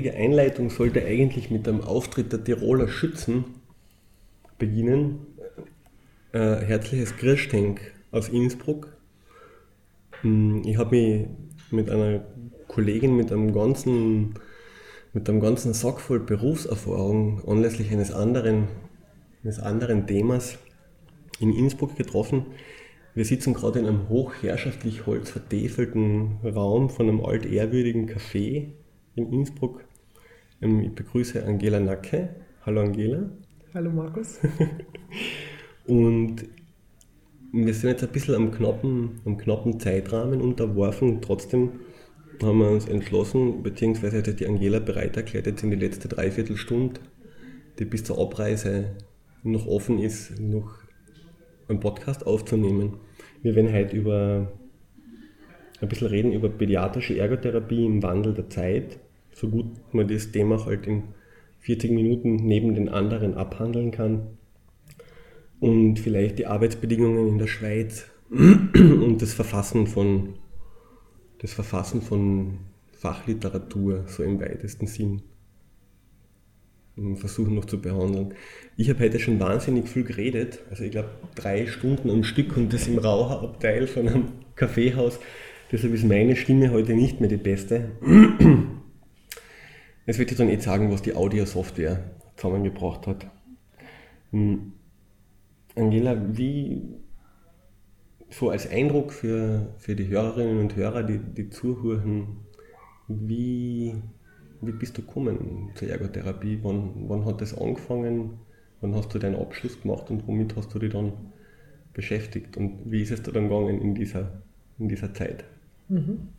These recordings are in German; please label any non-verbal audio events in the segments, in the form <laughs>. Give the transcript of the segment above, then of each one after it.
Heutige Einleitung sollte eigentlich mit einem Auftritt der Tiroler Schützen beginnen. Äh, herzliches Grüßdenk aus Innsbruck. Hm, ich habe mich mit einer Kollegin mit einem ganzen, mit einem ganzen Sack voll Berufserfahrung anlässlich eines anderen, eines anderen Themas in Innsbruck getroffen. Wir sitzen gerade in einem hochherrschaftlich holzvertäfelten Raum von einem altehrwürdigen Café in Innsbruck. Ähm, ich begrüße Angela Nacke. Hallo Angela. Hallo Markus. <laughs> Und wir sind jetzt ein bisschen am knappen, am knappen Zeitrahmen unterworfen. Trotzdem haben wir uns entschlossen, beziehungsweise hat die Angela bereit erklärt, jetzt in die letzte Dreiviertelstunde, die bis zur Abreise noch offen ist, noch einen Podcast aufzunehmen. Wir werden heute über ein bisschen reden über pädiatrische Ergotherapie im Wandel der Zeit, so gut man das Thema halt in 40 Minuten neben den anderen abhandeln kann. Und vielleicht die Arbeitsbedingungen in der Schweiz <clears throat> und das Verfassen von, das Verfassen von Fachliteratur, so im weitesten Sinn, versuchen noch zu behandeln. Ich habe heute schon wahnsinnig viel geredet, also ich glaube drei Stunden am Stück und das im Raucherabteil von einem Kaffeehaus Deshalb ist meine Stimme heute nicht mehr die beste. <clears throat> Jetzt wird ich dann jetzt sagen, was die Audio-Software zusammengebracht hat. Hm. Angela, wie so als Eindruck für, für die Hörerinnen und Hörer, die, die zuhören, wie, wie bist du gekommen zur Ergotherapie? Wann, wann hat das angefangen? Wann hast du deinen Abschluss gemacht und womit hast du dich dann beschäftigt? Und wie ist es da dann gegangen in dieser, in dieser Zeit? Mhm.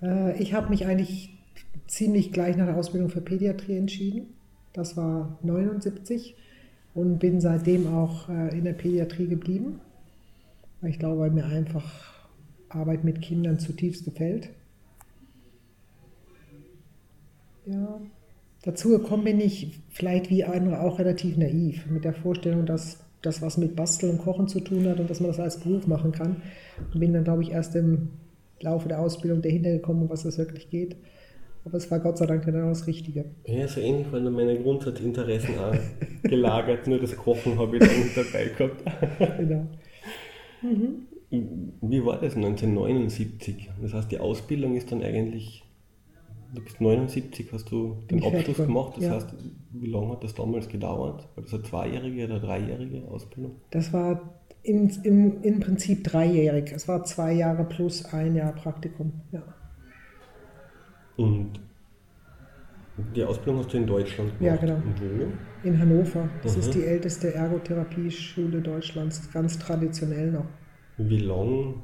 Äh, ich habe mich eigentlich ziemlich gleich nach der Ausbildung für Pädiatrie entschieden. Das war 79 und bin seitdem auch äh, in der Pädiatrie geblieben. Ich glaube, weil mir einfach Arbeit mit Kindern zutiefst gefällt. Ja, dazu gekommen bin ich vielleicht wie andere auch relativ naiv mit der Vorstellung, dass das was mit Basteln und Kochen zu tun hat und dass man das als Beruf machen kann. Und bin dann, glaube ich, erst im Laufe der Ausbildung dahinter gekommen, was das wirklich geht. Aber es war Gott sei Dank genau das Richtige. Ja, so ähnlich waren meine Grundsatzinteressen auch <laughs> gelagert, nur das Kochen habe ich dann nicht dabei gehabt. <laughs> genau. Mhm. Wie war das 1979? Das heißt, die Ausbildung ist dann eigentlich, du bist 79, hast du den Abschluss gemacht. Das ja. heißt, wie lange hat das damals gedauert? War das eine zweijährige oder dreijährige Ausbildung? Das war im, im, im Prinzip dreijährig. Es war zwei Jahre plus ein Jahr Praktikum. Ja. Und die Ausbildung hast du in Deutschland gemacht? Ja, genau. Wo? In Hannover. Das mhm. ist die älteste Ergotherapie-Schule Deutschlands, ganz traditionell noch. Wie lang,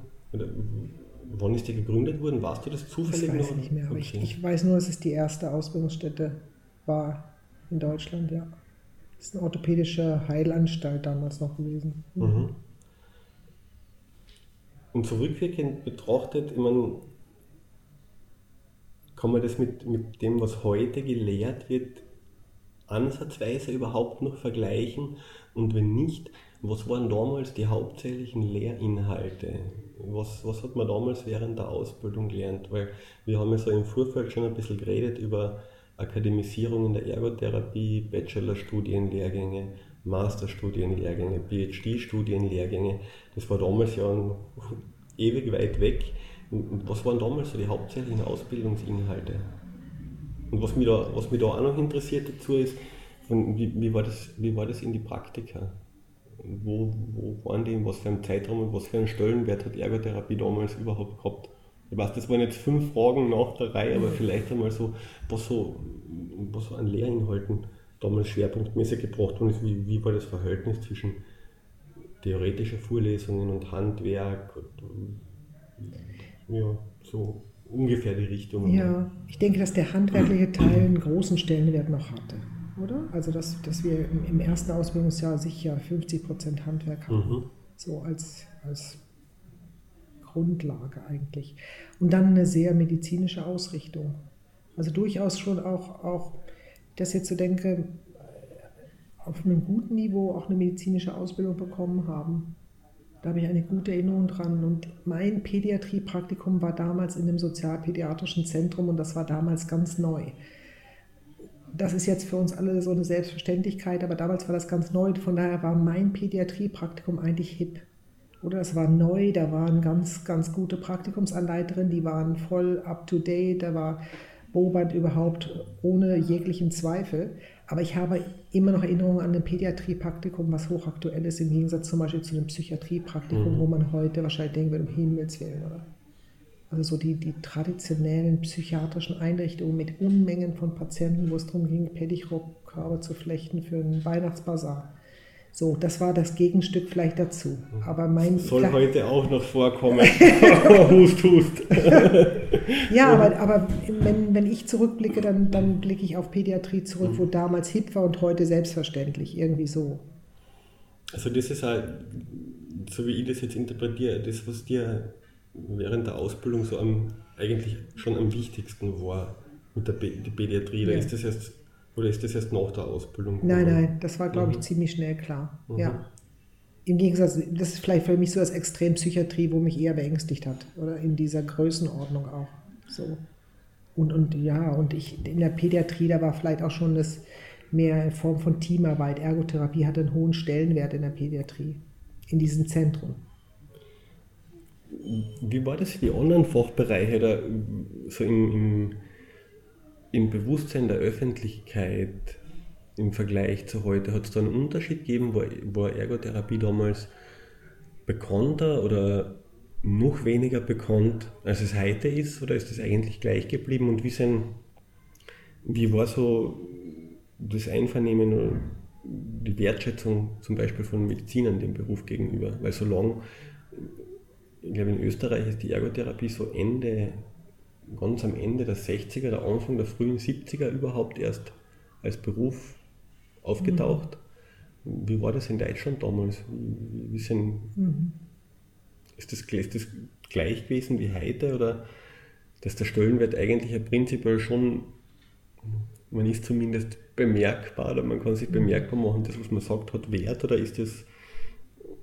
wann ist die gegründet worden? Warst du das zufällig noch? Ich weiß noch? nicht mehr, aber okay. ich, ich, weiß nur, dass es die erste Ausbildungsstätte war in Deutschland, ja. Das ist eine orthopädische Heilanstalt damals noch gewesen. Mhm. Und zurückwirkend betrachtet, ich meine, kann man das mit, mit dem, was heute gelehrt wird, ansatzweise überhaupt noch vergleichen? Und wenn nicht, was waren damals die hauptsächlichen Lehrinhalte? Was, was hat man damals während der Ausbildung gelernt? Weil wir haben ja so im Vorfeld schon ein bisschen geredet über Akademisierung in der Ergotherapie, Bachelorstudienlehrgänge, Masterstudienlehrgänge, PhD-Studienlehrgänge. Das war damals ja <laughs> ewig weit weg. Was waren damals so die hauptsächlichen Ausbildungsinhalte? Und was mich da, was mich da auch noch interessiert dazu ist, wie, wie, war, das, wie war das in die Praktika? Wo, wo waren die, in was für einem Zeitraum und was für einen Stellenwert hat Ergotherapie damals überhaupt gehabt? Ich weiß, das waren jetzt fünf Fragen nach der Reihe, aber vielleicht einmal so, was so, was so an Lehrinhalten damals schwerpunktmäßig gebracht worden ist. Wie, wie war das Verhältnis zwischen theoretischer Vorlesungen und Handwerk? Und, ja, so ungefähr die Richtung. Ja, ich denke, dass der handwerkliche Teil einen großen Stellenwert noch hatte, oder? Also, dass, dass wir im, ersten Ausbildungsjahr sicher 50 Prozent Handwerk haben. Mhm. So als, als Grundlage eigentlich. Und dann eine sehr medizinische Ausrichtung. Also durchaus schon auch, auch dass jetzt so denke, auf einem guten Niveau auch eine medizinische Ausbildung bekommen haben. Da habe ich eine gute Erinnerung dran. Und mein Pädiatriepraktikum war damals in dem sozialpädiatrischen Zentrum und das war damals ganz neu. Das ist jetzt für uns alle so eine Selbstverständlichkeit, aber damals war das ganz neu. Von daher war mein Pädiatriepraktikum eigentlich hip. Oder es war neu, da waren ganz, ganz gute Praktikumsanleiterinnen, die waren voll up to date, da war Boband überhaupt ohne jeglichen Zweifel. Aber ich habe immer noch Erinnerungen an ein Pädiatriepraktikum, was hochaktuell ist, im Gegensatz zum Beispiel zu einem Psychiatriepraktikum, mhm. wo man heute wahrscheinlich denken würde, um Himmels Willen, oder? Also so die, die traditionellen psychiatrischen Einrichtungen mit Unmengen von Patienten, wo es darum ging, Pettichrob-Körbe zu flechten für einen Weihnachtsbazar. So, das war das Gegenstück vielleicht dazu. Aber mein soll klar, heute auch noch vorkommen. <laughs> <laughs> hust, hust. ja, aber, aber wenn, wenn ich zurückblicke, dann, dann blicke ich auf Pädiatrie zurück, wo damals hip war und heute selbstverständlich, irgendwie so. Also das ist halt, so wie ich das jetzt interpretiere, das, was dir während der Ausbildung so am, eigentlich schon am wichtigsten war mit der Pädiatrie, ja. da ist das jetzt oder ist das erst nach der Ausbildung? Nein, nein, das war, glaube ich, mhm. ziemlich schnell klar. Mhm. Ja. Im Gegensatz, das ist vielleicht für mich so das Extrempsychiatrie, wo mich eher beängstigt hat. Oder in dieser Größenordnung auch. So. Und, und ja, und ich in der Pädiatrie, da war vielleicht auch schon das mehr in Form von Teamarbeit. Ergotherapie hatte einen hohen Stellenwert in der Pädiatrie, in diesen Zentren. Wie war das für die anderen Fachbereiche da so im, im im Bewusstsein der Öffentlichkeit im Vergleich zu heute, hat es da einen Unterschied gegeben? War, war Ergotherapie damals bekannter oder noch weniger bekannt, als es heute ist? Oder ist es eigentlich gleich geblieben? Und wie, sind, wie war so das Einvernehmen oder die Wertschätzung zum Beispiel von Medizinern dem Beruf gegenüber? Weil so lange, ich glaube in Österreich ist die Ergotherapie so Ende ganz am Ende der 60er, der Anfang der frühen 70er überhaupt erst als Beruf aufgetaucht. Mhm. Wie war das in Deutschland damals? Wie sind, mhm. ist, das, ist das gleich gewesen wie heute oder dass der Stellenwert eigentlich ja prinzipiell schon, man ist zumindest bemerkbar oder man kann sich mhm. bemerkbar machen, das was man sagt hat Wert oder ist das,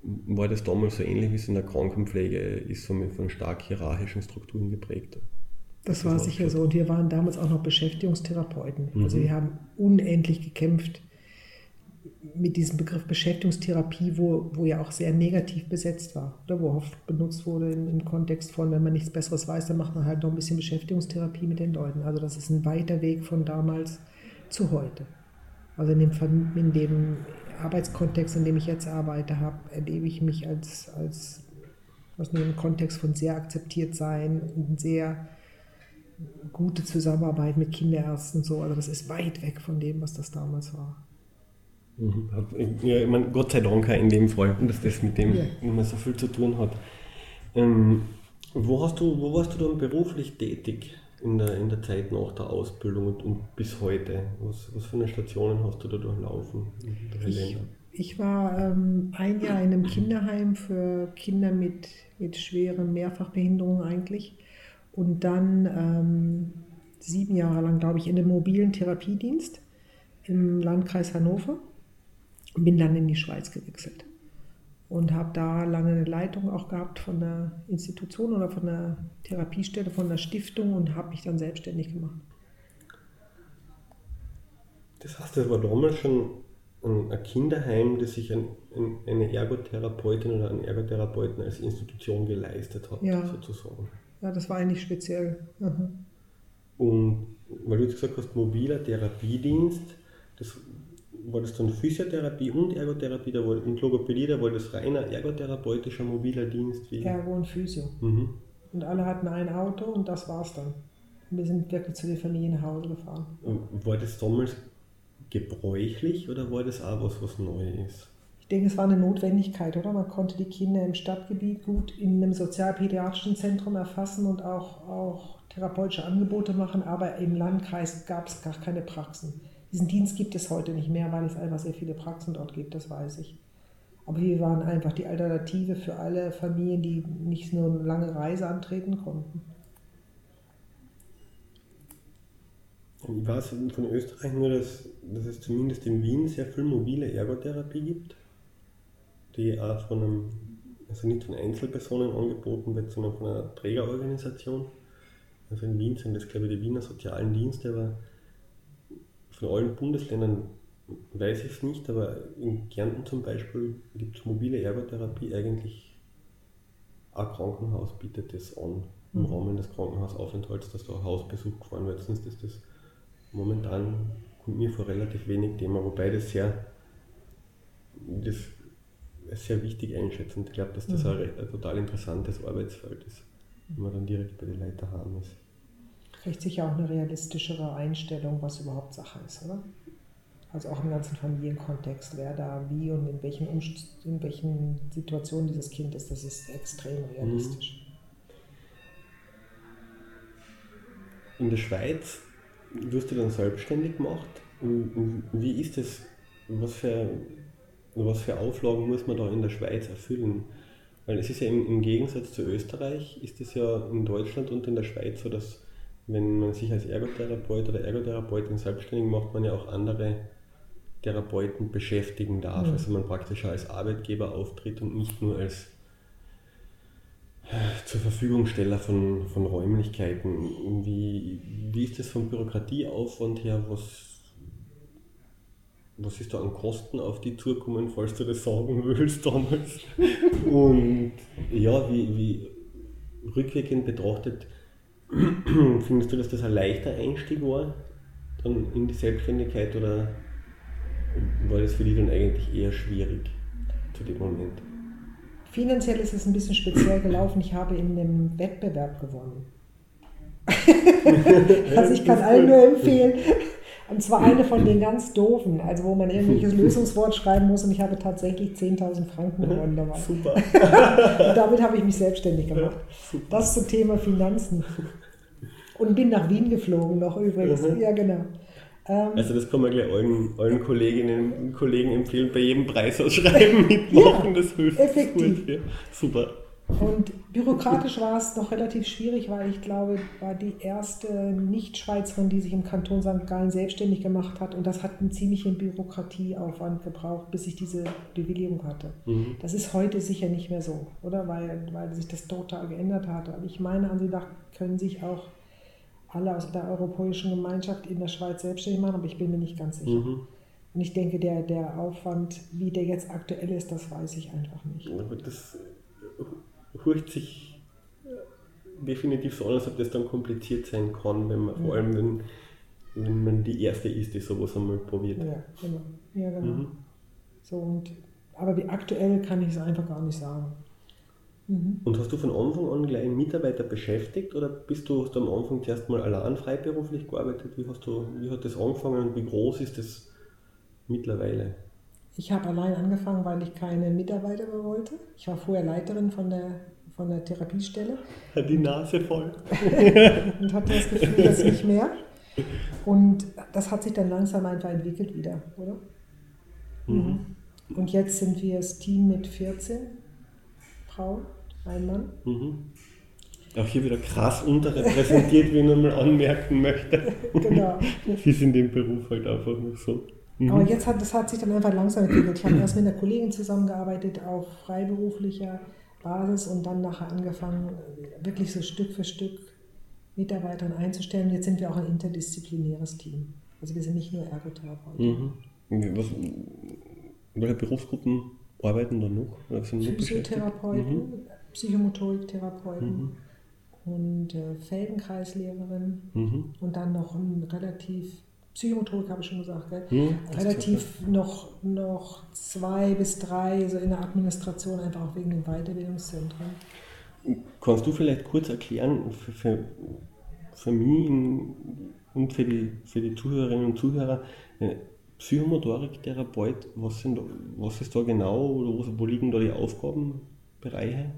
war das damals so ähnlich wie es in der Krankenpflege ist, so von stark hierarchischen Strukturen geprägt? Das, war sicher so. Und wir waren damals auch noch Beschäftigungstherapeuten. Mhm. Also wir haben unendlich gekämpft mit diesem Begriff Beschäftigungstherapie, wo, wo ja auch sehr negativ besetzt war. Oder wo oft benutzt wurde im, im Kontext von, wenn man nichts Besseres weiß, dann macht man halt noch ein bisschen Beschäftigungstherapie mit den Leuten. Also das ist ein weiter Weg von damals zu heute. Also in dem, in dem Arbeitskontext, in dem ich jetzt arbeite, habe, erlebe ich mich als, als aus einem Kontext von sehr akzeptiert sein und sehr gute Zusammenarbeit mit Kinderärzten so. Also das ist weit weg von dem, was das damals war. Mhm. Ja, ich meine, Gott sei Dank in dem Fall, dass das mit dem ja. immer so viel zu tun hat. Ähm, wo, hast du, wo warst du dann beruflich tätig in der, in der Zeit nach der Ausbildung und, und bis heute? Was, was für eine Stationen hast du da durchlaufen? Ich, ich war ähm, ein Jahr in einem Kinderheim für Kinder mit, mit schweren Mehrfachbehinderungen eigentlich und dann ähm, sieben Jahre lang, glaube ich, in einem mobilen Therapiedienst im Landkreis Hannover. Bin dann in die Schweiz gewechselt und habe da lange eine Leitung auch gehabt von der Institution oder von der Therapiestelle, von der Stiftung und habe mich dann selbstständig gemacht. Das heißt, das war damals schon ein Kinderheim, das sich eine Ergotherapeutin oder einen Ergotherapeuten als Institution geleistet hat, ja. sozusagen. Ja, das war eigentlich speziell. Mhm. Und weil du jetzt gesagt hast, mobiler Therapiedienst, das war das dann Physiotherapie und Ergotherapie da war, und Logopädie, da war das reiner ergotherapeutischer mobiler Dienst? Wie? Ergo und Physio. Mhm. Und alle hatten ein Auto und das war's dann. Und wir sind wirklich zu den Familien nach Hause gefahren. War das damals gebräuchlich oder war das auch was, was neu ist? Denke, es war eine Notwendigkeit, oder? Man konnte die Kinder im Stadtgebiet gut in einem sozialpädiatrischen Zentrum erfassen und auch, auch therapeutische Angebote machen, aber im Landkreis gab es gar keine Praxen. Diesen Dienst gibt es heute nicht mehr, weil es einfach sehr viele Praxen dort gibt, das weiß ich. Aber wir waren einfach die Alternative für alle Familien, die nicht nur eine lange Reise antreten konnten. Ich weiß von Österreich nur, dass, dass es zumindest in Wien sehr viel mobile Ergotherapie gibt die auch von einem also nicht von Einzelpersonen angeboten wird, sondern von einer Trägerorganisation. Also in Wien sind das, glaube ich, die Wiener Sozialen Dienste, aber von allen Bundesländern weiß ich es nicht, aber in Kärnten zum Beispiel gibt es mobile Ergotherapie eigentlich. Ein Krankenhaus bietet das an, im mhm. Rahmen des Krankenhausaufenthalts, dass da Hausbesuch gefahren wird. Sonst ist das momentan, kommt mir vor, relativ wenig Thema, wobei das sehr, das sehr wichtig einschätzen. Ich glaube, dass das mhm. ein, ein, total interessantes Arbeitsfeld ist, wenn man dann direkt bei den Leiter haben ist. Vielleicht sicher auch eine realistischere Einstellung, was überhaupt Sache ist, oder? Also auch im ganzen Familienkontext, wer da wie und in welchen, Umst in welchen Situationen dieses Kind ist, das ist extrem realistisch. In der Schweiz wirst du dann selbstständig gemacht. Wie ist das? Was für, was für Auflagen muss man da in der Schweiz erfüllen? Weil es ist ja im, im Gegensatz zu Österreich, ist es ja in Deutschland und in der Schweiz so, dass wenn man sich als Ergotherapeut oder Ergotherapeutin selbstständig macht, man ja auch andere Therapeuten beschäftigen darf. Mhm. Also man praktisch als Arbeitgeber auftritt und nicht nur als äh, zur Verfügungsteller von, von Räumlichkeiten. Wie, wie ist das vom Bürokratieaufwand her? Was, was ist da an Kosten auf die zukommen, falls du das sagen <laughs> willst damals? Und ja, wie, wie rückwirkend betrachtet, <clears throat> findest du, dass das ein leichter Einstieg war, dann in die Selbstständigkeit oder war das für dich dann eigentlich eher schwierig zu dem Moment? Finanziell ist es ein bisschen speziell gelaufen. Ich habe in einem Wettbewerb gewonnen. <laughs> <laughs> also ich kann allen nur empfehlen. Und zwar eine von den ganz doofen, also wo man irgendwelches <laughs> Lösungswort schreiben muss und ich habe tatsächlich 10.000 Franken gewonnen dabei. Super. und <laughs> damit habe ich mich selbstständig gemacht. Das zum Thema Finanzen. Und bin nach Wien geflogen noch übrigens. Mhm. Ja, genau. Ähm, also das kann man gleich allen, allen Kolleginnen und Kollegen empfehlen, bei jedem Preisausschreiben mitmachen, ja, das hilft effektiv. Gut. Super. Und bürokratisch war es noch relativ schwierig, weil ich glaube, war die erste Nicht-Schweizerin, die sich im Kanton St. Gallen selbstständig gemacht hat. Und das hat einen ziemlichen Bürokratieaufwand gebraucht, bis ich diese Bewilligung hatte. Mhm. Das ist heute sicher nicht mehr so, oder? Weil, weil sich das total geändert hat. Aber ich meine, an sie können sich auch alle aus der europäischen Gemeinschaft in der Schweiz selbstständig machen, aber ich bin mir nicht ganz sicher. Mhm. Und ich denke, der, der Aufwand, wie der jetzt aktuell ist, das weiß ich einfach nicht. Aber das hört sich definitiv so an, als ob das dann kompliziert sein kann, wenn man, ja. vor allem wenn, wenn man die Erste ist, die sowas einmal probiert. Ja, genau. Ja, genau. Mhm. So, und, aber wie aktuell kann ich es einfach gar nicht sagen. Mhm. Und hast du von Anfang an gleich einen Mitarbeiter beschäftigt oder bist du, hast du am Anfang zuerst mal allein freiberuflich gearbeitet? Wie, hast du, wie hat das angefangen und wie groß ist das mittlerweile? Ich habe allein angefangen, weil ich keine Mitarbeiter mehr wollte. Ich war vorher Leiterin von der, von der Therapiestelle. Hat die Nase voll. <laughs> und hatte das Gefühl, dass nicht mehr. Und das hat sich dann langsam einfach entwickelt wieder, oder? Mhm. mhm. Und jetzt sind wir das Team mit 14 Frauen, ein Mann. Mhm. Auch hier wieder krass unterrepräsentiert, wie ich nochmal anmerken möchte. <laughs> genau. Sie sind im Beruf halt einfach noch so. Mhm. Aber jetzt hat das hat sich dann einfach langsam entwickelt. Ich habe erst mit einer Kollegin zusammengearbeitet auf freiberuflicher Basis und dann nachher angefangen, wirklich so Stück für Stück Mitarbeitern einzustellen. Jetzt sind wir auch ein interdisziplinäres Team. Also wir sind nicht nur Ergotherapeuten. Mhm. Was, welche Berufsgruppen arbeiten da noch? Physiotherapeuten, mhm. Psychomotoriktherapeuten mhm. und äh, Feldenkreislehrerin mhm. und dann noch ein relativ, Psychomotorik habe ich schon gesagt? Mhm, relativ noch, noch zwei bis drei so in der Administration, einfach auch wegen den Weiterbildungszentren. Kannst du vielleicht kurz erklären, für, für, für mich und für die, für die Zuhörerinnen und Zuhörer, äh, Psychomotorik-Therapeut, was, was ist da genau oder wo liegen da die Aufgabenbereiche?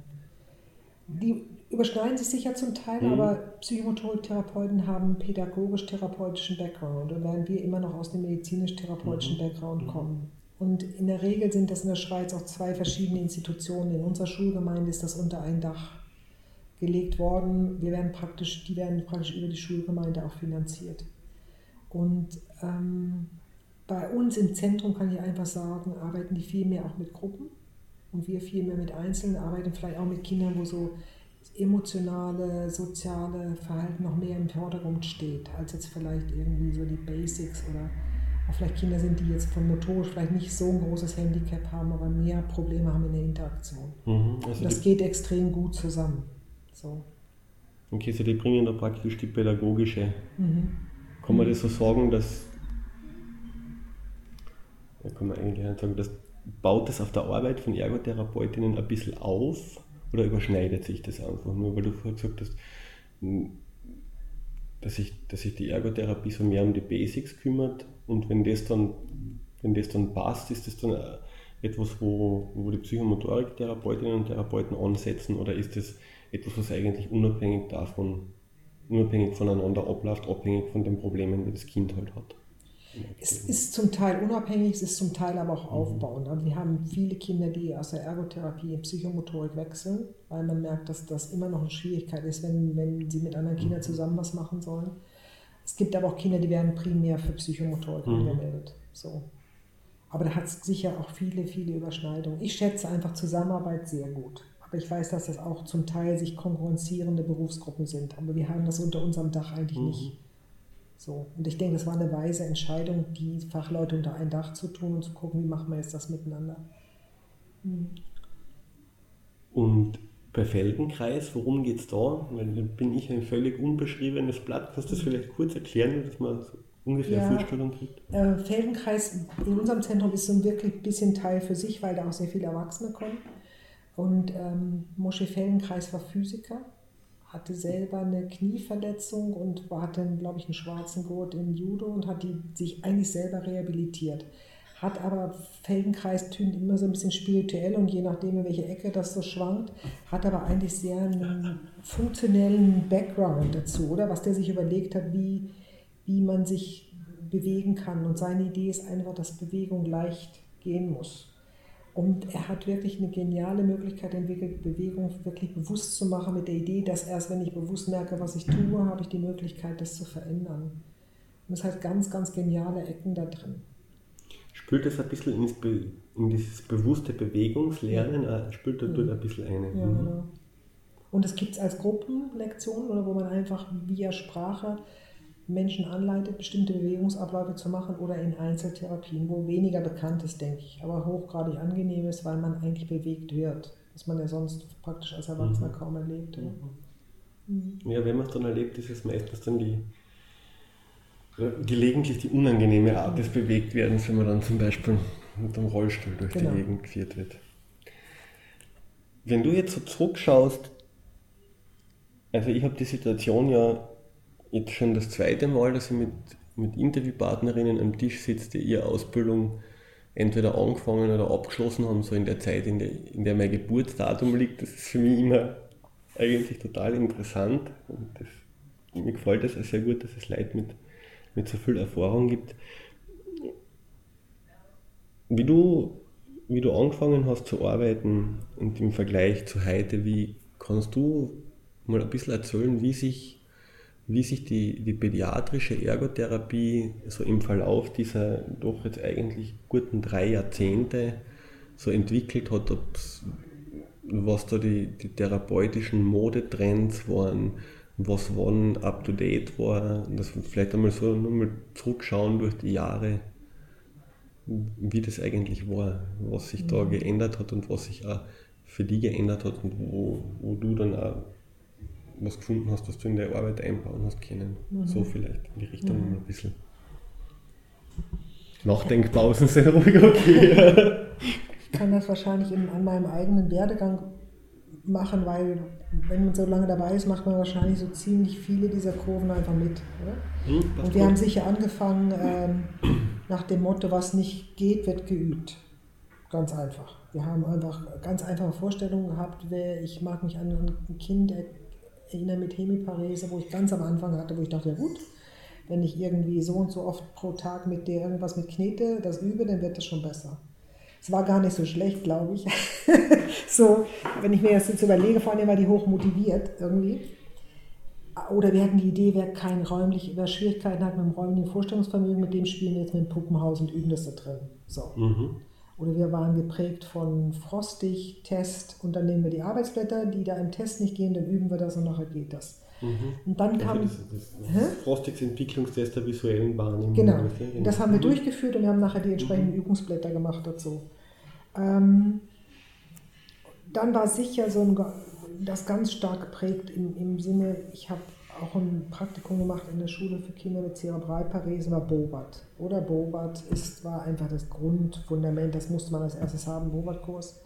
Die überschneiden sich sicher zum Teil, mhm. aber Psychomotorik-Therapeuten haben pädagogisch-therapeutischen Background und werden wir immer noch aus dem medizinisch-therapeutischen mhm. Background mhm. kommen. Und in der Regel sind das in der Schweiz auch zwei verschiedene Institutionen. In unserer Schulgemeinde ist das unter ein Dach gelegt worden. Wir werden praktisch, die werden praktisch über die Schulgemeinde auch finanziert. Und ähm, bei uns im Zentrum kann ich einfach sagen, arbeiten die viel mehr auch mit Gruppen. Und wir viel mehr mit Einzelnen arbeiten, vielleicht auch mit Kindern, wo so emotionale, soziale Verhalten noch mehr im Vordergrund steht, als jetzt vielleicht irgendwie so die Basics oder auch vielleicht Kinder sind, die jetzt von motorisch vielleicht nicht so ein großes Handicap haben, aber mehr Probleme haben in der Interaktion. Mhm, also das geht extrem gut zusammen. So. Okay, so die bringen da praktisch die pädagogische. Mhm. Kann man das so sagen, dass. Ja, kann man eigentlich sagen, das baut das auf der Arbeit von Ergotherapeutinnen ein bisschen auf oder überschneidet sich das einfach nur, weil du vorher gesagt hast, dass sich, dass sich die Ergotherapie so mehr um die Basics kümmert und wenn das dann, wenn das dann passt, ist das dann äh, etwas, wo, wo die Psychomotorik-Therapeutinnen und Therapeuten ansetzen oder ist das etwas, was eigentlich unabhängig davon, unabhängig voneinander abläuft, abhängig von den Problemen, die das Kind halt hat? Es ist zum Teil unabhängig, es ist zum Teil aber auch mhm. aufbauend. Also wir haben viele Kinder, die aus der Ergotherapie in Psychomotorik wechseln, weil man merkt, dass das immer noch eine Schwierigkeit ist, wenn, wenn sie mit anderen Kindern mhm. zusammen was machen sollen. Es gibt aber auch Kinder, die werden primär für Psychomotorik mhm. angemeldet. So. Aber da hat es sicher auch viele, viele Überschneidungen. Ich schätze einfach Zusammenarbeit sehr gut. Aber ich weiß, dass das auch zum Teil sich konkurrenzierende Berufsgruppen sind. Aber wir haben das unter unserem Dach eigentlich mhm. nicht. So. Und ich denke, das war eine weise Entscheidung, die Fachleute unter ein Dach zu tun und zu gucken, wie machen wir jetzt das miteinander. Mhm. Und bei Feldenkreis, worum geht es da? Weil da bin ich ein völlig unbeschriebenes Blatt. Kannst du das vielleicht kurz erklären, dass man so ungefähr ja, Vorstellung kriegt? Äh, Feldenkreis in unserem Zentrum ist so ein wirklich bisschen Teil für sich, weil da auch sehr viele Erwachsene kommen. Und ähm, Mosche Feldenkreis war Physiker, hatte selber eine Knieverletzung und hatte, glaube ich, einen schwarzen Gurt im Judo und hat die, sich eigentlich selber rehabilitiert hat aber Feldenkreis tönt immer so ein bisschen spirituell und je nachdem, in welche Ecke das so schwankt, hat aber eigentlich sehr einen funktionellen Background dazu, oder? Was der sich überlegt hat, wie, wie man sich bewegen kann. Und seine Idee ist einfach, dass Bewegung leicht gehen muss. Und er hat wirklich eine geniale Möglichkeit entwickelt, Bewegung wirklich bewusst zu machen mit der Idee, dass erst wenn ich bewusst merke, was ich tue, habe ich die Möglichkeit, das zu verändern. Und es hat ganz, ganz geniale Ecken da drin spült das ein bisschen ins Be in dieses bewusste Bewegungslernen, ja. spült da dort ein bisschen ein. Ja, mhm. genau. Und es gibt es als Gruppenlektion oder wo man einfach via Sprache Menschen anleitet, bestimmte Bewegungsabläufe zu machen oder in Einzeltherapien, wo weniger bekannt ist, denke ich, aber hochgradig angenehm ist, weil man eigentlich bewegt wird, was man ja sonst praktisch als Erwachsener mhm. kaum erlebt. Mhm. Mhm. Ja, wenn man es dann erlebt, ist es meistens dann die gelegentlich die unangenehme Art des Bewegtwerdens, wenn man dann zum Beispiel mit dem Rollstuhl durch genau. die Gegend geführt wird. Wenn du jetzt so zurückschaust, also ich habe die Situation ja jetzt schon das zweite Mal, dass ich mit, mit Interviewpartnerinnen am Tisch sitze, die ihre Ausbildung entweder angefangen oder abgeschlossen haben, so in der Zeit, in der, in der mein Geburtsdatum liegt. Das ist für mich immer eigentlich total interessant und das, mir gefällt es auch sehr gut, dass es Leute mit mit so viel Erfahrung gibt. Wie du, wie du angefangen hast zu arbeiten und im Vergleich zu heute, wie kannst du mal ein bisschen erzählen, wie sich, wie sich die, die pädiatrische Ergotherapie so im Verlauf dieser doch jetzt eigentlich guten drei Jahrzehnte so entwickelt hat, was da die, die therapeutischen Modetrends waren, was wann up to date war, dass wir vielleicht einmal so nochmal zurückschauen durch die Jahre, wie das eigentlich war, was sich da mhm. geändert hat und was sich auch für die geändert hat und wo, wo du dann auch was gefunden hast, was du in der Arbeit einbauen hast können. Mhm. So vielleicht in die Richtung mhm. ein bisschen. Nachdenkpausen sind ruhig okay. ich kann das wahrscheinlich in, an meinem eigenen Werdegang machen, weil wenn man so lange dabei ist, macht man wahrscheinlich so ziemlich viele dieser Kurven einfach mit. Hm, und wir gut. haben sicher angefangen ähm, nach dem Motto, was nicht geht, wird geübt. Ganz einfach. Wir haben einfach ganz einfache Vorstellungen gehabt. Ich mag mich an ein Kind erinnern mit Hemiparese, wo ich ganz am Anfang hatte, wo ich dachte, ja gut, wenn ich irgendwie so und so oft pro Tag mit dir irgendwas mit Knete das übe, dann wird das schon besser. Es war gar nicht so schlecht, glaube ich. <laughs> so, wenn ich mir das jetzt überlege, vor allem war die hoch motiviert irgendwie. Oder wir hatten die Idee, wer kein räumlich, wer Schwierigkeiten hat mit dem räumlichen Vorstellungsvermögen, mit dem spielen wir jetzt mit dem Puppenhaus und üben das da drin. So. Mhm. Oder wir waren geprägt von Frostig, Test und dann nehmen wir die Arbeitsblätter, die da im Test nicht gehen, dann üben wir das und nachher geht das. Mhm. Und dann kam. Also das, das, das Frostigs Entwicklungstest der visuellen Wahrnehmung. Genau. Das haben wir mhm. durchgeführt und wir haben nachher die entsprechenden mhm. Übungsblätter gemacht dazu. Ähm, dann war sicher so ein, das ganz stark geprägt im, im Sinne, ich habe auch ein Praktikum gemacht in der Schule für Kinder mit Zerebralparesen, war Bobat. Oder Bobat ist, war einfach das Grundfundament, das musste man als erstes haben, Bobat-Kurs.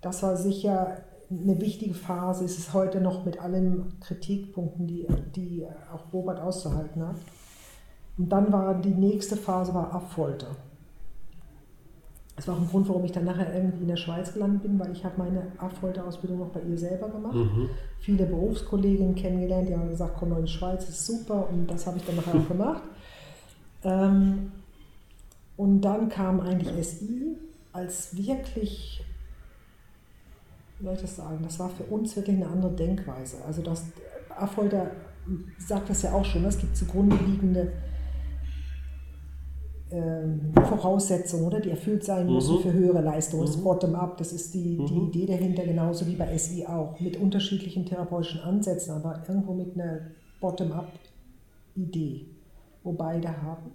Das war sicher eine wichtige Phase, ist es heute noch mit allen Kritikpunkten, die, die auch Bobat auszuhalten hat. Und dann war die nächste Phase war Abfolter. Das war auch ein Grund, warum ich dann nachher irgendwie in der Schweiz gelandet bin, weil ich habe meine Abfolterausbildung noch bei ihr selber gemacht. Mhm. Viele Berufskolleginnen kennengelernt, die haben gesagt, komm mal in die Schweiz, ist super und das habe ich dann nachher auch gemacht. Ähm, und dann kam eigentlich SI als wirklich, wie soll ich das sagen, das war für uns wirklich eine andere Denkweise. Also das Affolter sagt das ja auch schon, es gibt zugrunde liegende ähm, Voraussetzung, oder? Die erfüllt sein müssen mhm. für höhere Leistungen. Das mhm. Bottom-up, das ist die, die mhm. Idee dahinter, genauso wie bei SI auch, mit unterschiedlichen therapeutischen Ansätzen, aber irgendwo mit einer Bottom-up-Idee, wo beide haben.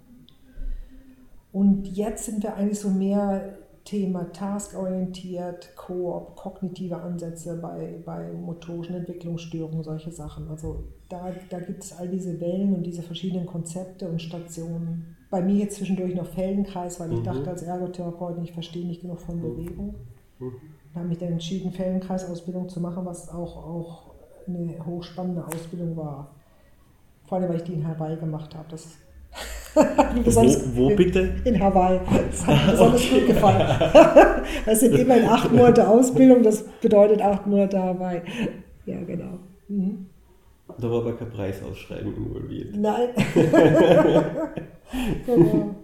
Und jetzt sind wir eigentlich so mehr Thema taskorientiert, Koop, kognitive Ansätze bei, bei motorischen Entwicklungsstörungen, solche Sachen. Also da, da gibt es all diese Wellen und diese verschiedenen Konzepte und Stationen bei mir jetzt zwischendurch noch Feldenkreis, weil ich mhm. dachte als Ergotherapeut, ich verstehe nicht genug von Bewegung. Mhm. Da habe mich dann entschieden, Feldenkreisausbildung zu machen, was auch, auch eine hochspannende Ausbildung war. Vor allem, weil ich die in Hawaii gemacht habe. Das wo, wo, bitte? In Hawaii. Das hat mir <laughs> besonders gut gefallen. <laughs> Das sind immerhin acht Monate Ausbildung, das bedeutet acht Monate Hawaii. Ja, genau. Mhm. Da war aber kein Preisausschreiben involviert. Nein. <laughs> genau.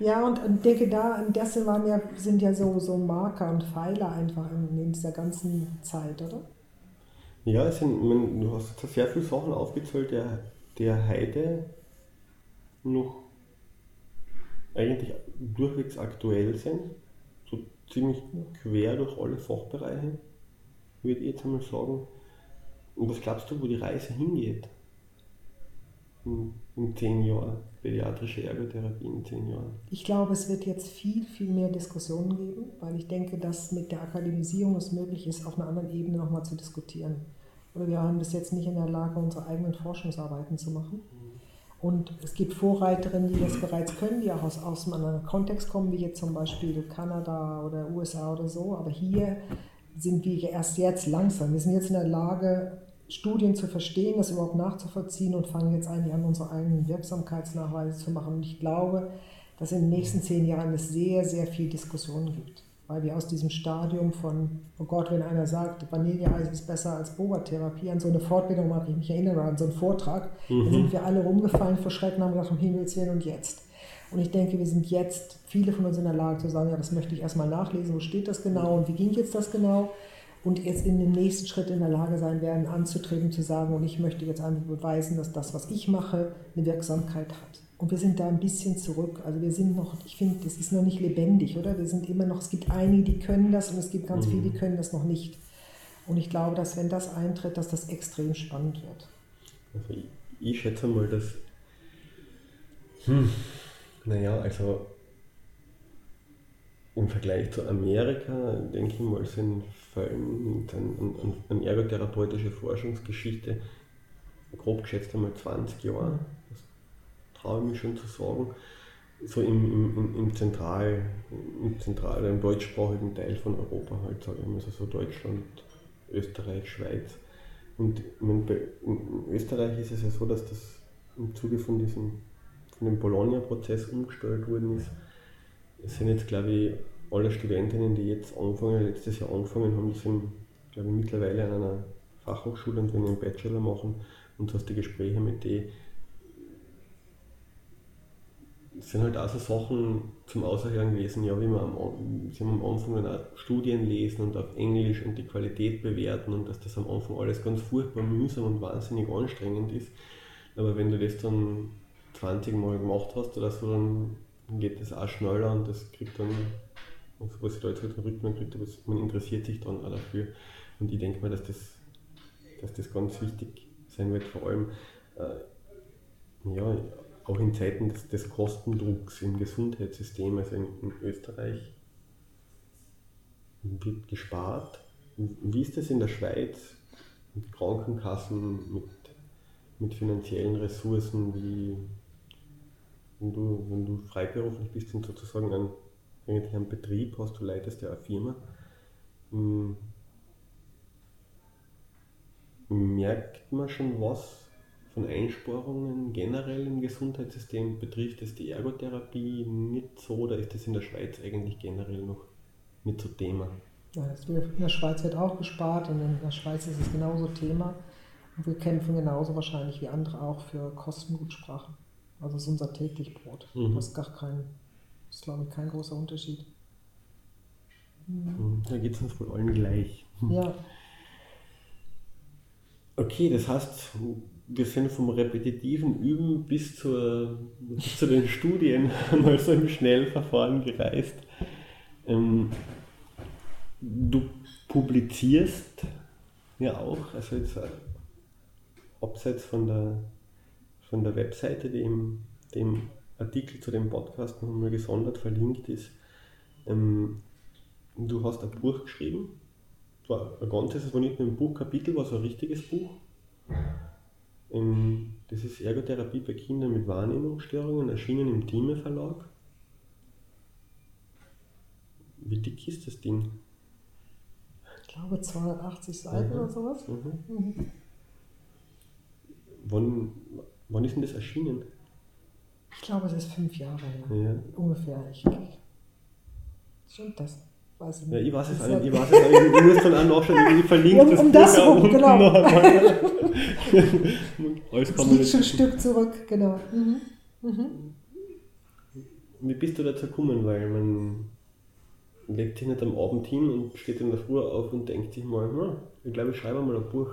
Ja, und, und denke da, dessen waren ja, sind ja so, so Marker und Pfeiler einfach in, dieser ganzen Zeit, oder? Ja, es sind, man, du hast sehr viele Sachen aufgezählt, der, der heute noch eigentlich durchwegs aktuell sind, so ziemlich quer durch alle Fachbereiche, würde ich jetzt einmal sagen. Und was glaubst du, wo die Reise hingeht? In, in zehn Jahren, pädiatrische Ergotherapie in zehn Jahren? Ich glaube, es wird jetzt viel, viel mehr Diskussionen geben, weil ich denke, dass mit der Akademisierung es möglich ist, auf einer anderen Ebene nochmal zu diskutieren. Oder wir waren bis jetzt nicht in der Lage, unsere eigenen Forschungsarbeiten zu machen. Und es gibt Vorreiterinnen, die das bereits können, die auch aus, aus einem anderen Kontext kommen, wie jetzt zum Beispiel Kanada oder USA oder so. Aber hier sind wir erst jetzt langsam. Wir sind jetzt in der Lage, Studien zu verstehen, das überhaupt nachzuvollziehen und fangen jetzt eigentlich an, unsere eigenen Wirksamkeitsnachweise zu machen. Und ich glaube, dass in den nächsten zehn Jahren es sehr, sehr viel Diskussion gibt. Weil wir aus diesem Stadium von, oh Gott, wenn einer sagt, Vanilleeis ist besser als Boba-Therapie, an so eine Fortbildung mag ich mich erinnern, an so einen Vortrag, mhm. da sind wir alle rumgefallen vor Schrecken und haben gesagt, um Himmels Willen und jetzt. Und ich denke, wir sind jetzt, viele von uns in der Lage zu sagen, ja, das möchte ich erstmal nachlesen, wo steht das genau und wie ging jetzt das genau? Und jetzt in dem nächsten Schritt in der Lage sein werden, anzutreten, zu sagen, und ich möchte jetzt einfach beweisen, dass das, was ich mache, eine Wirksamkeit hat. Und wir sind da ein bisschen zurück. Also wir sind noch, ich finde, das ist noch nicht lebendig, oder? Wir sind immer noch, es gibt einige, die können das und es gibt ganz mhm. viele, die können das noch nicht. Und ich glaube, dass wenn das eintritt, dass das extrem spannend wird. Also ich, ich schätze mal, dass hm, naja, also im Vergleich zu Amerika, denke ich mal, sind an, an, ergotherapeutische Forschungsgeschichte grob geschätzt einmal 20 Jahre. Das traue ich mich schon zu sagen. So im, im, im, Zentral, im Zentral, im deutschsprachigen Teil von Europa halt, sage ich mal, also so Deutschland, Österreich, Schweiz. Und in Österreich ist es ja so, dass das im Zuge von diesem von dem Bologna-Prozess umgestellt worden ist. Es sind jetzt, glaube ich, alle Studentinnen, die jetzt anfangen, letztes Jahr angefangen haben, die sind, glaube ich, mittlerweile an einer Fachhochschule und wenn einen Bachelor machen und du hast die Gespräche mit denen, es sind halt auch so Sachen zum Außerhören gewesen, ja, wie man am, sie haben am Anfang dann auch Studien lesen und auf Englisch und die Qualität bewerten und dass das am Anfang alles ganz furchtbar mühsam und wahnsinnig anstrengend ist. Aber wenn du das dann 20 Mal gemacht hast oder so, dann geht das auch schneller und das kriegt dann also was da jetzt halt Rückmeldung kriege, aber man interessiert sich dann auch dafür. Und ich denke mal, dass das, dass das ganz wichtig sein wird, vor allem äh, ja, auch in Zeiten des, des, Kostendrucks im Gesundheitssystem, also in, in Österreich wird gespart. Wie ist das in der Schweiz mit Krankenkassen, mit, mit finanziellen Ressourcen, wie wenn du, wenn du freiberuflich bist und sozusagen ein, eigentlich einen Betrieb hast, du leitest ja eine Firma, hm, merkt man schon was von Einsparungen generell im Gesundheitssystem? Betrifft es die Ergotherapie nicht so oder ist das in der Schweiz eigentlich generell noch nicht so Thema? In der Schweiz wird auch gespart und in der Schweiz ist es genauso Thema. Und wir kämpfen genauso wahrscheinlich wie andere auch für Kostengutsprache. Also das ist unser täglich Brot. Mhm. Das ist gar kein, ist glaube ich kein großer Unterschied. Mhm. Da geht es uns wohl allen gleich. <laughs> Ja. Okay, das heißt, wir sind vom repetitiven Üben bis, zur, bis zu den Studien <laughs> mal so im Schnellverfahren gereist. Ähm, du publizierst ja auch, also jetzt äh, abseits von der von der Webseite, die im dem Artikel zu dem Podcast nochmal gesondert verlinkt ist. Ähm, du hast ein Buch geschrieben, war ein ganzes, es war nicht nur ein Buchkapitel, war so ein richtiges Buch. Ähm, das ist Ergotherapie bei Kindern mit Wahrnehmungsstörungen, erschienen im Thieme Verlag. Wie dick ist das Ding? Ich glaube 280 Seiten mhm. oder sowas. Mhm. Mhm. Wann, Wann ist denn das erschienen? Ich glaube, es ist fünf Jahre her. Ja. Ungefähr. Ich, stimmt das? Weiß ich, nicht. Ja, ich weiß es auch nicht. Ich weiß es auch nicht. Ich muss dann auch nachschauen, ich <laughs> verlinke um, das um das rum, genau. <laughs> <laughs> Alles kann man liegt schon ein Stück zurück, genau. Mhm. Mhm. Wie bist du dazu gekommen? Weil man legt sich nicht am Abend hin und steht in der Früh auf und denkt sich mal, hm, ich glaube, ich schreibe mal ein Buch.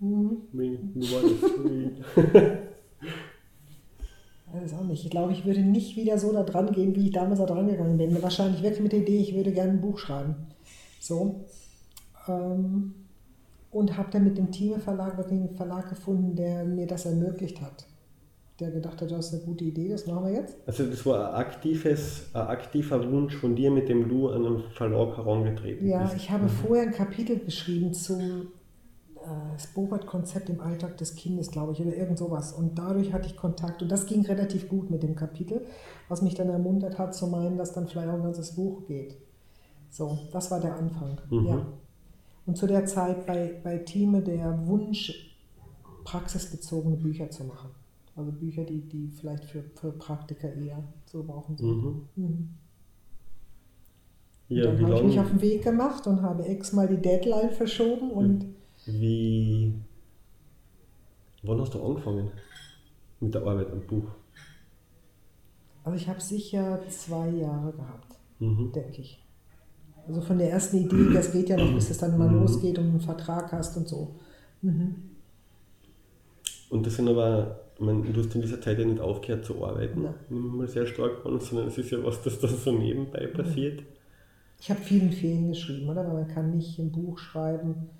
Mhm. Wie, wie war das? Weiß auch nicht. Ich glaube, ich würde nicht wieder so da dran gehen, wie ich damals da dran gegangen bin. Wahrscheinlich wirklich mit der Idee, ich würde gerne ein Buch schreiben. So. Ähm, und habe dann mit dem Thieme Verlag wirklich einen Verlag gefunden, der mir das ermöglicht hat. Der gedacht hat, das ist eine gute Idee, das machen wir jetzt. Also das war ein, aktives, ein aktiver Wunsch von dir, mit dem du an einen Verlag herangetreten ja, bist. Ja, ich habe mhm. vorher ein Kapitel geschrieben zum äh, das Bobert-Konzept im Alltag des Kindes, glaube ich, oder irgend sowas. Und dadurch hatte ich Kontakt und das ging relativ gut mit dem Kapitel, was mich dann ermuntert hat zu meinen, dass dann vielleicht auch ein ganzes Buch geht. So, das war der Anfang. Mhm. Ja. Und zu der Zeit bei, bei Thieme der Wunsch, praxisbezogene Bücher zu machen. Also Bücher, die, die vielleicht für, für Praktiker eher zu brauchen sind. Mhm. Mhm. Ja, dann habe ich mich auf den Weg gemacht und habe x mal die Deadline verschoben und wie. Wann hast du angefangen mit der Arbeit am Buch? Also ich habe sicher zwei Jahre gehabt, mhm. denke ich. Also von der ersten Idee, das geht ja noch, bis es dann mal mhm. losgeht und einen Vertrag hast und so. Mhm. Und das sind aber, ich meine, du hast in dieser Zeit ja nicht aufgehört zu arbeiten, ja. mal sehr stark an, sondern es ist ja was, das da so nebenbei passiert. Ich habe vielen Ferien geschrieben, oder? Weil man kann nicht ein Buch schreiben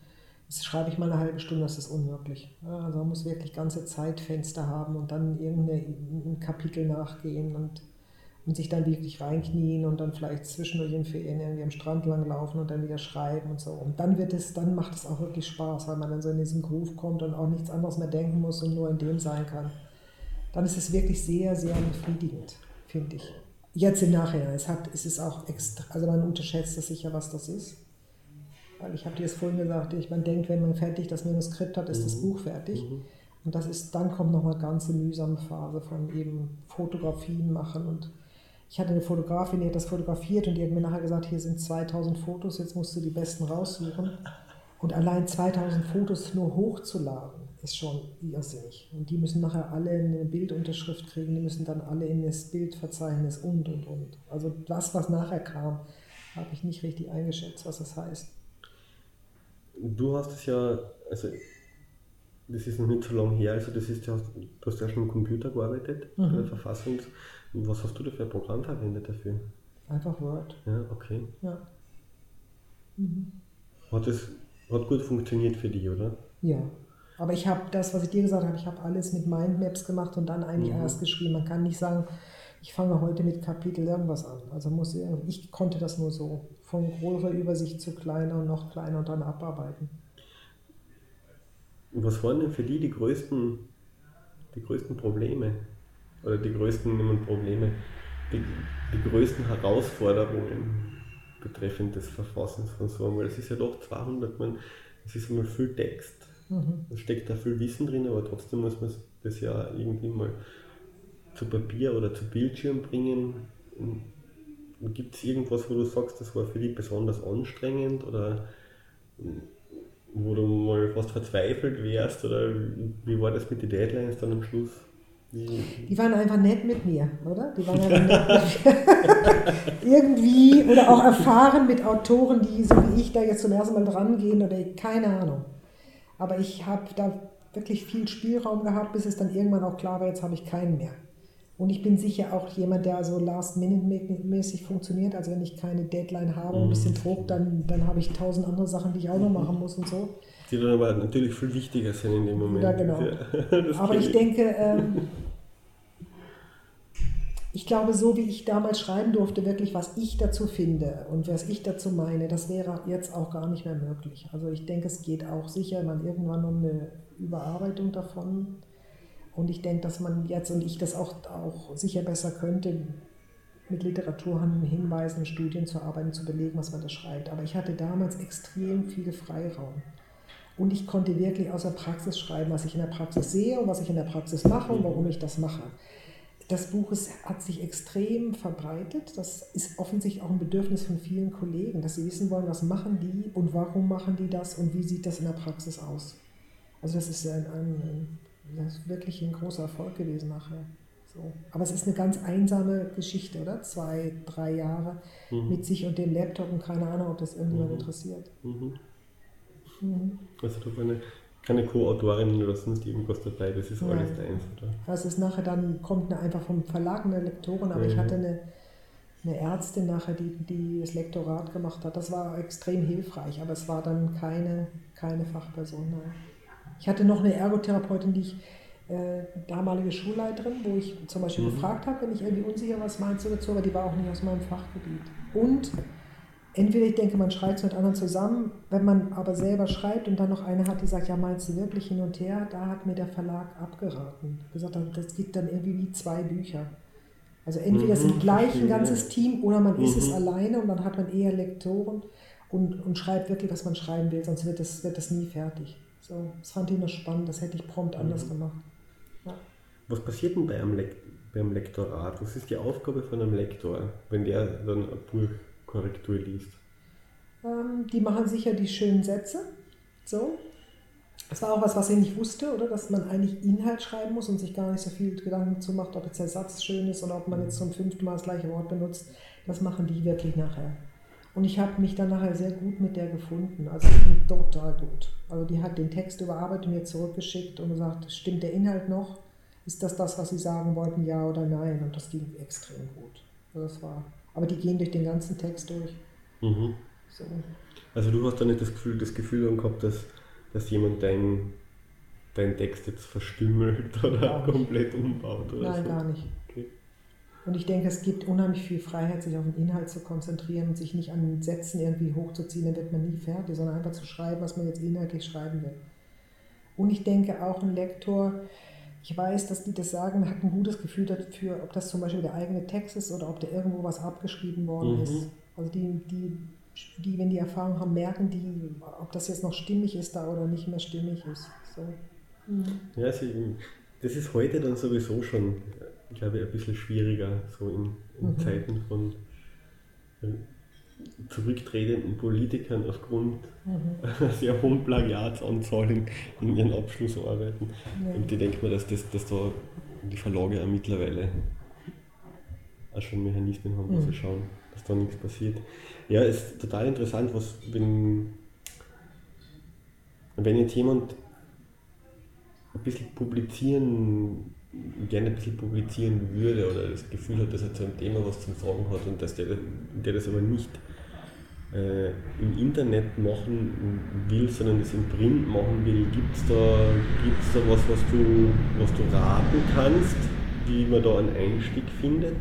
das schreibe ich mal eine halbe Stunde, das ist unmöglich. Also man muss wirklich ganze Zeitfenster haben und dann irgendein Kapitel nachgehen und, und sich dann wirklich reinknien und dann vielleicht zwischendurch in Ferien irgendwie am Strand langlaufen und dann wieder schreiben und so. Und dann wird es, dann macht es auch wirklich Spaß, weil man dann so in diesen Groove kommt und auch nichts anderes mehr denken muss und nur in dem sein kann. Dann ist es wirklich sehr, sehr befriedigend, finde ich. Jetzt im Nachhinein. Es, hat, es ist auch extra, also man unterschätzt das sicher, was das ist. Weil ich habe dir es vorhin gesagt, ich, man denkt, wenn man fertig das Manuskript hat, ist mhm. das Buch fertig. Mhm. Und das ist, dann kommt noch eine ganze mühsame Phase von eben Fotografien machen. Und ich hatte eine Fotografin, die hat das fotografiert und die hat mir nachher gesagt, hier sind 2000 Fotos, jetzt musst du die besten raussuchen. Und allein 2000 Fotos nur hochzuladen, ist schon irrsinnig. Und die müssen nachher alle eine Bildunterschrift kriegen, die müssen dann alle in das Bildverzeichnis und, und, und. Also das, was nachher kam, habe ich nicht richtig eingeschätzt, was das heißt. Du hast es ja, also das ist noch nicht so lange her, also das ist, du hast, du hast ja schon am Computer gearbeitet, mhm. bei der Verfassung. Was hast du da für ein Programm verwendet dafür? Einfach Word. Ja, okay. Ja. Mhm. Hat es hat gut funktioniert für dich, oder? Ja. Aber ich habe das, was ich dir gesagt habe, ich habe alles mit Mindmaps gemacht und dann eigentlich mhm. erst geschrieben. Man kann nicht sagen, ich fange heute mit Kapitel irgendwas an. Also muss ich, ich konnte das nur so von großer Übersicht zu kleiner und noch kleiner und dann abarbeiten. Was waren denn für die die größten, die größten Probleme? Oder die größten Probleme, die, die größten Herausforderungen betreffend des Verfassens von so einem? Weil es ist ja doch 200, man, es ist einmal viel Text. Mhm. Es steckt da viel Wissen drin, aber trotzdem muss man das ja irgendwie mal zu Papier oder zu Bildschirm bringen. Gibt es irgendwas, wo du sagst, das war für dich besonders anstrengend oder wo du mal fast verzweifelt wärst oder wie war das mit den Deadlines dann am Schluss? Die waren einfach nett mit mir, oder? Die waren einfach nett mit mir. <laughs> Irgendwie oder auch erfahren mit Autoren, die so wie ich da jetzt zum ersten Mal dran gehen oder keine Ahnung. Aber ich habe da wirklich viel Spielraum gehabt, bis es dann irgendwann auch klar war, jetzt habe ich keinen mehr. Und ich bin sicher auch jemand, der so last-minute-mäßig funktioniert. Also wenn ich keine Deadline habe und ein bisschen mhm. Druck, dann, dann habe ich tausend andere Sachen, die ich auch noch mhm. machen muss und so. Die dann aber natürlich viel wichtiger sind in dem Moment. Ja, genau. <laughs> aber ich denke, ähm, ich glaube, so wie ich damals schreiben durfte, wirklich, was ich dazu finde und was ich dazu meine, das wäre jetzt auch gar nicht mehr möglich. Also ich denke, es geht auch sicher man irgendwann um eine Überarbeitung davon. Und ich denke, dass man jetzt und ich das auch, auch sicher besser könnte, mit Literaturhinweisen, Studien zu arbeiten, zu belegen, was man da schreibt. Aber ich hatte damals extrem viel Freiraum. Und ich konnte wirklich aus der Praxis schreiben, was ich in der Praxis sehe und was ich in der Praxis mache und warum ich das mache. Das Buch ist, hat sich extrem verbreitet. Das ist offensichtlich auch ein Bedürfnis von vielen Kollegen, dass sie wissen wollen, was machen die und warum machen die das und wie sieht das in der Praxis aus. Also das ist ein, ein das ist wirklich ein großer Erfolg gewesen nachher. So. Aber es ist eine ganz einsame Geschichte, oder? Zwei, drei Jahre mhm. mit sich und dem Laptop und keine Ahnung, ob das irgendjemand mhm. interessiert. Mhm. mhm. Also du eine, keine Co-Autorin oder sonst irgendwas dabei, das ist Nein. alles deins, oder? Das ist nachher dann, kommt eine, einfach vom Verlag eine Lektorin, aber ich hatte eine, eine Ärztin nachher, die, die das Lektorat gemacht hat. Das war extrem hilfreich, aber es war dann keine, keine Fachperson. Nein. Ich hatte noch eine Ergotherapeutin, die ich, äh, damalige Schulleiterin, wo ich zum Beispiel mhm. gefragt habe, wenn ich irgendwie unsicher was meinst du dazu, aber die war auch nicht aus meinem Fachgebiet. Und entweder ich denke, man schreibt es mit anderen zusammen, wenn man aber selber schreibt und dann noch eine hat, die sagt, ja, meinst du wirklich hin und her, da hat mir der Verlag abgeraten. Gesagt, das gibt dann irgendwie wie zwei Bücher. Also entweder mhm, sind gleich ein ganzes Team oder man mhm. ist es mhm. alleine und dann hat man eher Lektoren und, und schreibt wirklich, was man schreiben will, sonst wird das, wird das nie fertig. So, das fand ich noch spannend, das hätte ich prompt anders mhm. gemacht. Ja. Was passiert denn bei einem, Le beim Lektorat? Was ist die Aufgabe von einem Lektor, wenn der dann eine Buchkorrektur liest? Ähm, die machen sicher die schönen Sätze. So. Das war auch was, was ich nicht wusste, oder? Dass man eigentlich Inhalt schreiben muss und sich gar nicht so viel Gedanken dazu macht, ob jetzt der Satz schön ist oder ob man jetzt zum fünften Mal das gleiche Wort benutzt. Das machen die wirklich nachher. Und ich habe mich dann nachher sehr gut mit der gefunden. Also ich bin total gut. Also die hat den Text überarbeitet und mir zurückgeschickt und gesagt, stimmt der Inhalt noch? Ist das das, was Sie sagen wollten, ja oder nein? Und das ging extrem gut. Also das war, aber die gehen durch den ganzen Text durch. Mhm. So. Also du hast da nicht das Gefühl, das Gefühl gehabt, dass, dass jemand deinen dein Text jetzt verstümmelt <laughs> oder komplett umbaut oder Nein, so? gar nicht. Und ich denke, es gibt unheimlich viel Freiheit, sich auf den Inhalt zu konzentrieren und sich nicht an Sätzen irgendwie hochzuziehen, dann wird man nie fertig, sondern einfach zu schreiben, was man jetzt inhaltlich schreiben will. Und ich denke auch ein Lektor, ich weiß, dass die das sagen, hat ein gutes Gefühl dafür, ob das zum Beispiel der eigene Text ist oder ob da irgendwo was abgeschrieben worden mhm. ist. Also die, die, die, wenn die Erfahrung haben, merken die, ob das jetzt noch stimmig ist da oder nicht mehr stimmig ist. So. Mhm. Ja, sie, das ist heute dann sowieso schon glaube ich, ein bisschen schwieriger, so in, in mhm. Zeiten von äh, zurücktretenden Politikern aufgrund mhm. einer <laughs> sehr hohen Plagiatsanzahl in, in ihren Abschlussarbeiten. Ja. Und ich denke mir, dass, das, dass da die Verlage auch mittlerweile auch schon Mechanismen haben, wo mhm. sie schauen, dass da nichts passiert. Ja, es ist total interessant, was, wenn, wenn jetzt jemand ein bisschen publizieren gerne ein bisschen publizieren würde oder das Gefühl hat, dass er zu einem Thema was zum Sagen hat und dass der, der das aber nicht äh, im Internet machen will, sondern das im Print machen will, gibt es da, gibt's da was, was du, was du raten kannst, wie man da einen Einstieg findet,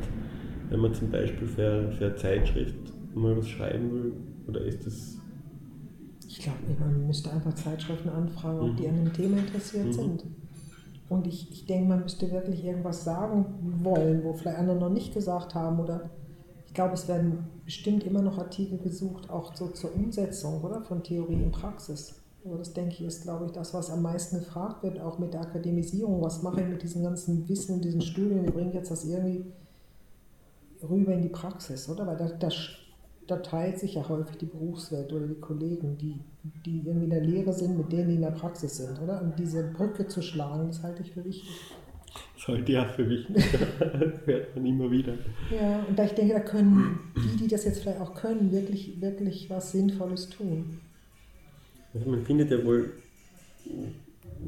wenn man zum Beispiel für, für eine Zeitschrift mal was schreiben will? Oder ist das ich glaube, man müsste einfach Zeitschriften anfragen, ob die an dem Thema interessiert mhm. sind. Und ich, ich denke, man müsste wirklich irgendwas sagen wollen, wo vielleicht andere noch nicht gesagt haben. Oder ich glaube, es werden bestimmt immer noch Artikel gesucht, auch so zur Umsetzung oder von Theorie in Praxis. Also das denke ich ist, glaube ich, das, was am meisten gefragt wird, auch mit der Akademisierung. Was mache ich mit diesem ganzen Wissen, diesen Studien? Wie bringe ich jetzt das irgendwie rüber in die Praxis, oder? Weil da, da da teilt sich ja häufig die Berufswelt oder die Kollegen, die, die irgendwie in der Lehre sind, mit denen, die in der Praxis sind, oder? Und diese Brücke zu schlagen, das halte ich für wichtig. Das halte ich auch für wichtig. <laughs> das hört man immer wieder. Ja, und da ich denke, da können die, die das jetzt vielleicht auch können, wirklich, wirklich was Sinnvolles tun. Also man findet ja wohl,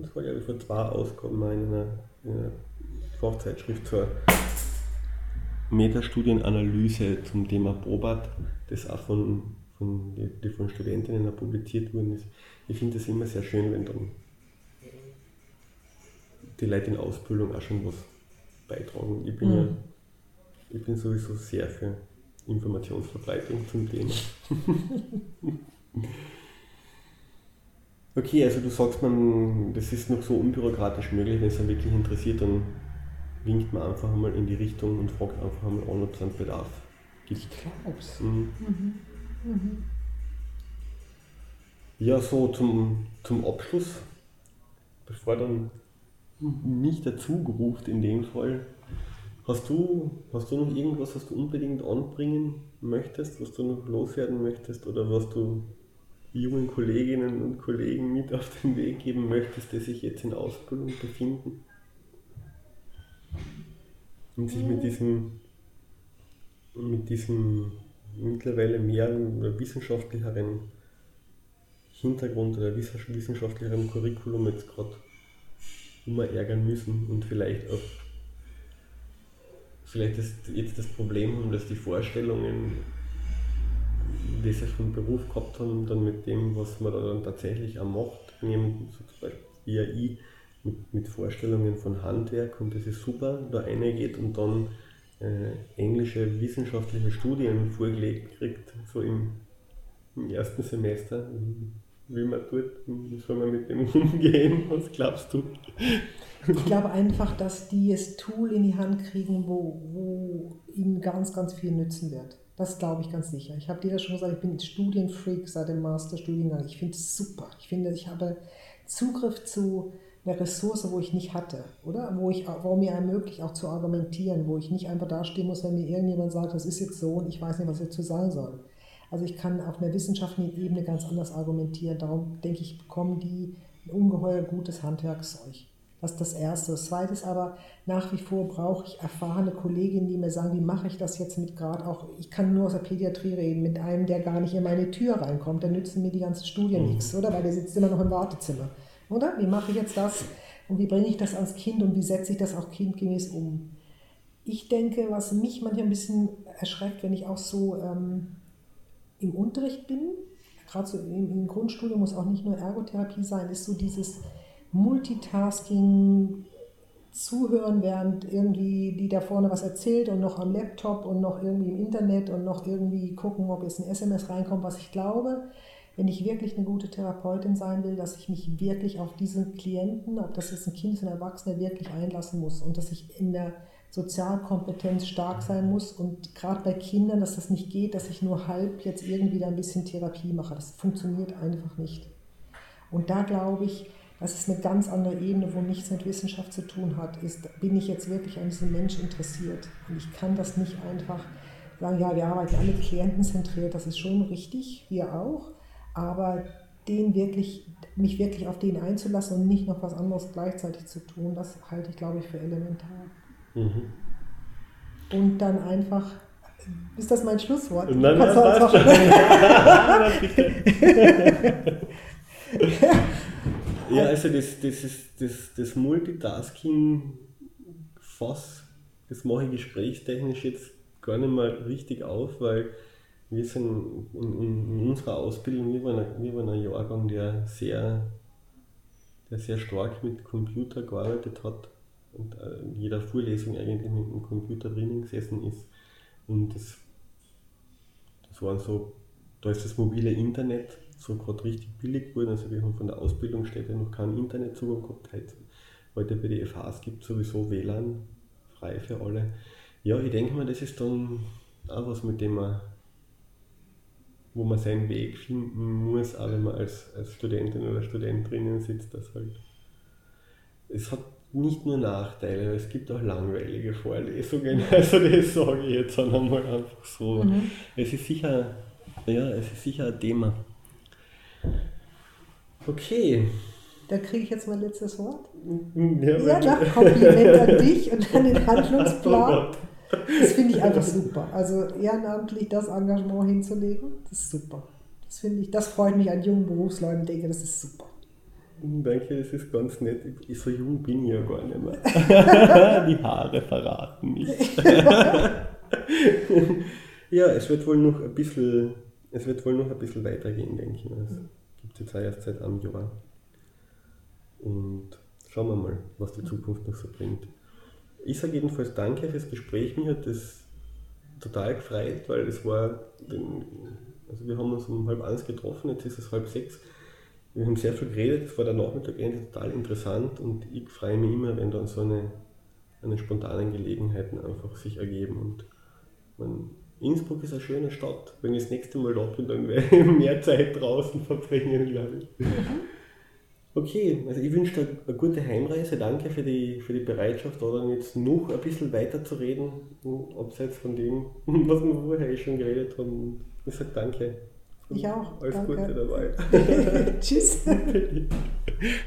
das war ja vor zwei Ausgaben in einer, in einer Fachzeitschrift zur Metastudienanalyse zum Thema Probat, das auch von, von, die, von Studentinnen publiziert worden ist. Ich finde es immer sehr schön, wenn dann die Leute in Ausbildung auch schon was beitragen. Ich bin, mhm. ja, ich bin sowieso sehr für Informationsverbreitung zum Thema. <laughs> okay, also du sagst man, das ist noch so unbürokratisch möglich, wenn es dann wirklich interessiert, dann winkt man einfach einmal in die Richtung und fragt einfach einmal an, ob es einen Bedarf gibt. Ich glaub's. Mhm. Mhm. Mhm. Ja, so zum, zum Abschluss, bevor dann mich dazu gerufen in dem Fall, hast du, hast du noch irgendwas, was du unbedingt anbringen möchtest, was du noch loswerden möchtest oder was du jungen Kolleginnen und Kollegen mit auf den Weg geben möchtest, die sich jetzt in Ausbildung befinden? Und sich mit diesem, mit diesem mittlerweile mehr wissenschaftlicheren Hintergrund oder wissenschaftlicheren Curriculum jetzt gerade immer ärgern müssen und vielleicht auch vielleicht ist jetzt das Problem haben, dass die Vorstellungen, die sie vom Beruf gehabt haben, dann mit dem, was man da dann tatsächlich auch macht, nehmen, so zum Beispiel wie ich, mit, mit Vorstellungen von Handwerk und das ist super, da reingeht und dann äh, englische wissenschaftliche Studien vorgelegt kriegt, so im, im ersten Semester, wie man tut, wie soll man mit dem <laughs> umgehen, was glaubst du? Ich glaube einfach, dass die das Tool in die Hand kriegen, wo, wo ihnen ganz, ganz viel nützen wird. Das glaube ich ganz sicher. Ich habe dir das schon gesagt, ich bin Studienfreak seit dem Masterstudiengang. Ich finde es super. Ich finde, ich habe Zugriff zu eine Ressource, wo ich nicht hatte, oder? Wo, ich, wo mir ermöglicht, auch zu argumentieren, wo ich nicht einfach dastehen muss, wenn mir irgendjemand sagt, das ist jetzt so und ich weiß nicht, was ich dazu sagen soll. Also ich kann auf einer wissenschaftlichen Ebene ganz anders argumentieren. Darum denke ich, bekommen die ein ungeheuer gutes Handwerkszeug. Das ist das Erste. Das Zweite ist aber, nach wie vor brauche ich erfahrene Kolleginnen, die mir sagen, wie mache ich das jetzt mit gerade auch, ich kann nur aus der Pädiatrie reden, mit einem, der gar nicht in meine Tür reinkommt, dann nützen mir die ganzen Studien mhm. nichts, oder? Weil der sitzt immer noch im Wartezimmer. Oder? Wie mache ich jetzt das? Und wie bringe ich das ans Kind und wie setze ich das auch kindgemäß um? Ich denke, was mich manchmal ein bisschen erschreckt, wenn ich auch so ähm, im Unterricht bin, gerade so im, im Grundstudium muss auch nicht nur Ergotherapie sein, ist so dieses Multitasking, zuhören, während irgendwie die da vorne was erzählt und noch am Laptop und noch irgendwie im Internet und noch irgendwie gucken, ob jetzt ein SMS reinkommt, was ich glaube, wenn ich wirklich eine gute Therapeutin sein will, dass ich mich wirklich auf diesen Klienten, ob das jetzt ein Kind ist, ein Erwachsener, wirklich einlassen muss und dass ich in der Sozialkompetenz stark sein muss und gerade bei Kindern, dass das nicht geht, dass ich nur halb jetzt irgendwie da ein bisschen Therapie mache. Das funktioniert einfach nicht. Und da glaube ich, das ist eine ganz andere Ebene, wo nichts mit Wissenschaft zu tun hat, ist, bin ich jetzt wirklich an diesem Mensch interessiert. Und ich kann das nicht einfach sagen, ja, wir arbeiten alle klientenzentriert, das ist schon richtig, wir auch. Aber den wirklich, mich wirklich auf den einzulassen und nicht noch was anderes gleichzeitig zu tun, das halte ich, glaube ich, für elementar. Mhm. Und dann einfach, ist das mein Schlusswort? Nein, nein, das <laughs> ja, also das, das, ist, das, das Multitasking fasse, das mache ich gesprächstechnisch jetzt gar nicht mal richtig auf, weil wir sind in, in, in unserer Ausbildung, wir waren, ein, wir waren ein Jahrgang, der sehr, der sehr stark mit Computer gearbeitet hat und äh, in jeder Vorlesung eigentlich mit dem Computer drinnen gesessen ist. Und das, das waren so, da ist das mobile Internet so gerade richtig billig geworden. Also wir haben von der Ausbildungsstätte noch keinen Internetzugang gehabt. Heute, heute bei den FHs gibt es sowieso WLAN frei für alle. Ja, ich denke mal, das ist dann auch was, mit dem man wo man seinen Weg finden muss, auch wenn man als, als Studentin oder Student drinnen sitzt. Das halt. Es hat nicht nur Nachteile, es gibt auch langweilige Vorlesungen. <laughs> Also das sage ich jetzt einmal einfach so. Mhm. Es ist sicher, ja, es ist sicher ein Thema. Okay. Da kriege ich jetzt mein letztes Wort. Ja, ja doch, Kompliment an <laughs> dich und an den <laughs> Handlungsplan. Das finde ich einfach super. Also ehrenamtlich das Engagement hinzulegen, das ist super. Das finde ich, das freut mich an jungen Berufsleuten, denke, das ist super. Danke, das ist ganz nett. Ich, so jung bin ich ja gar nicht mehr. <laughs> Die Haare verraten mich. <laughs> ja, es wird wohl noch ein bisschen, es wird wohl noch ein bisschen weitergehen, denke ich. Es gibt jetzt auch erst seit einem Jahr. Und schauen wir mal, was die Zukunft noch so bringt. Ich sage jedenfalls danke fürs Gespräch. Mir hat das total gefreut, weil es war, also wir haben uns um halb eins getroffen, jetzt ist es halb sechs. Wir haben sehr viel geredet, es war der Nachmittag endlich total interessant und ich freue mich immer, wenn dann so eine, eine spontanen Gelegenheiten einfach sich ergeben. Und man, Innsbruck ist eine schöne Stadt. Wenn ich das nächste Mal dort bin, dann werde ich <laughs> mehr Zeit draußen verbringen, glaube ich. Mhm. Okay, also ich wünsche dir eine gute Heimreise. Danke für die, für die Bereitschaft, da dann jetzt noch ein bisschen weiter zu reden, abseits von dem, <laughs> was wir vorher eh schon geredet haben. Ich sage danke. Ich auch. Alles danke. Gute dabei. <laughs> Tschüss. <laughs>